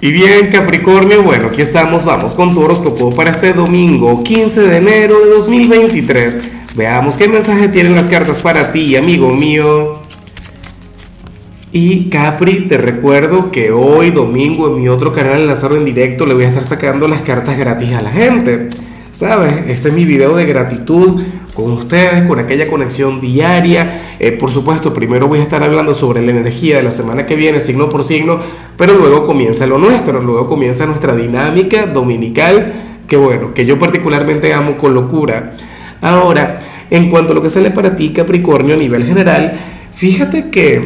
Y bien, Capricornio, bueno, aquí estamos, vamos con tu horóscopo para este domingo, 15 de enero de 2023. Veamos qué mensaje tienen las cartas para ti, amigo mío. Y Capri, te recuerdo que hoy domingo en mi otro canal, Lázaro en directo, le voy a estar sacando las cartas gratis a la gente. ¿Sabes? Este es mi video de gratitud con ustedes, con aquella conexión diaria. Eh, por supuesto, primero voy a estar hablando sobre la energía de la semana que viene, signo por signo, pero luego comienza lo nuestro, luego comienza nuestra dinámica dominical, que bueno, que yo particularmente amo con locura. Ahora, en cuanto a lo que sale para ti, Capricornio, a nivel general, fíjate que,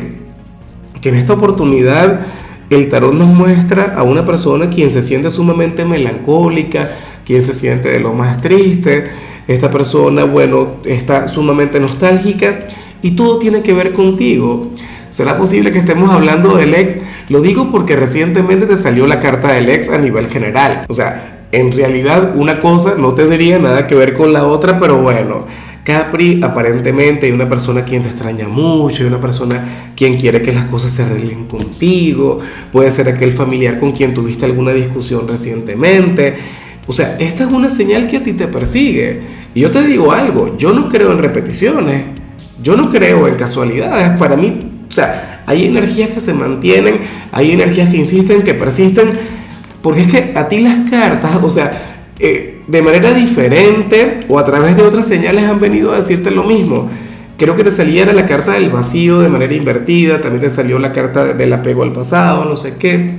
que en esta oportunidad el tarot nos muestra a una persona quien se siente sumamente melancólica, quien se siente de lo más triste, esta persona, bueno, está sumamente nostálgica y todo tiene que ver contigo. ¿Será posible que estemos hablando del ex? Lo digo porque recientemente te salió la carta del ex a nivel general. O sea, en realidad una cosa no tendría nada que ver con la otra, pero bueno. Capri aparentemente hay una persona quien te extraña mucho, hay una persona quien quiere que las cosas se arreglen contigo, puede ser aquel familiar con quien tuviste alguna discusión recientemente, o sea, esta es una señal que a ti te persigue. Y yo te digo algo, yo no creo en repeticiones, yo no creo en casualidades. Para mí, o sea, hay energías que se mantienen, hay energías que insisten, que persisten, porque es que a ti las cartas, o sea, eh, de manera diferente o a través de otras señales han venido a decirte lo mismo. Creo que te saliera la carta del vacío de manera invertida, también te salió la carta del apego al pasado, no sé qué.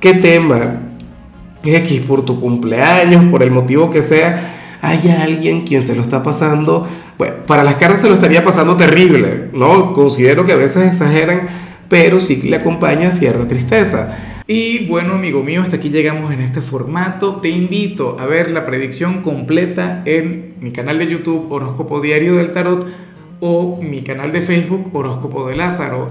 ¿Qué tema? X por tu cumpleaños, por el motivo que sea, hay alguien quien se lo está pasando, bueno, para las caras se lo estaría pasando terrible, ¿no? Considero que a veces exageran, pero sí le acompaña cierta tristeza. Y bueno, amigo mío, hasta aquí llegamos en este formato. Te invito a ver la predicción completa en mi canal de YouTube Horóscopo Diario del Tarot o mi canal de Facebook Horóscopo de Lázaro.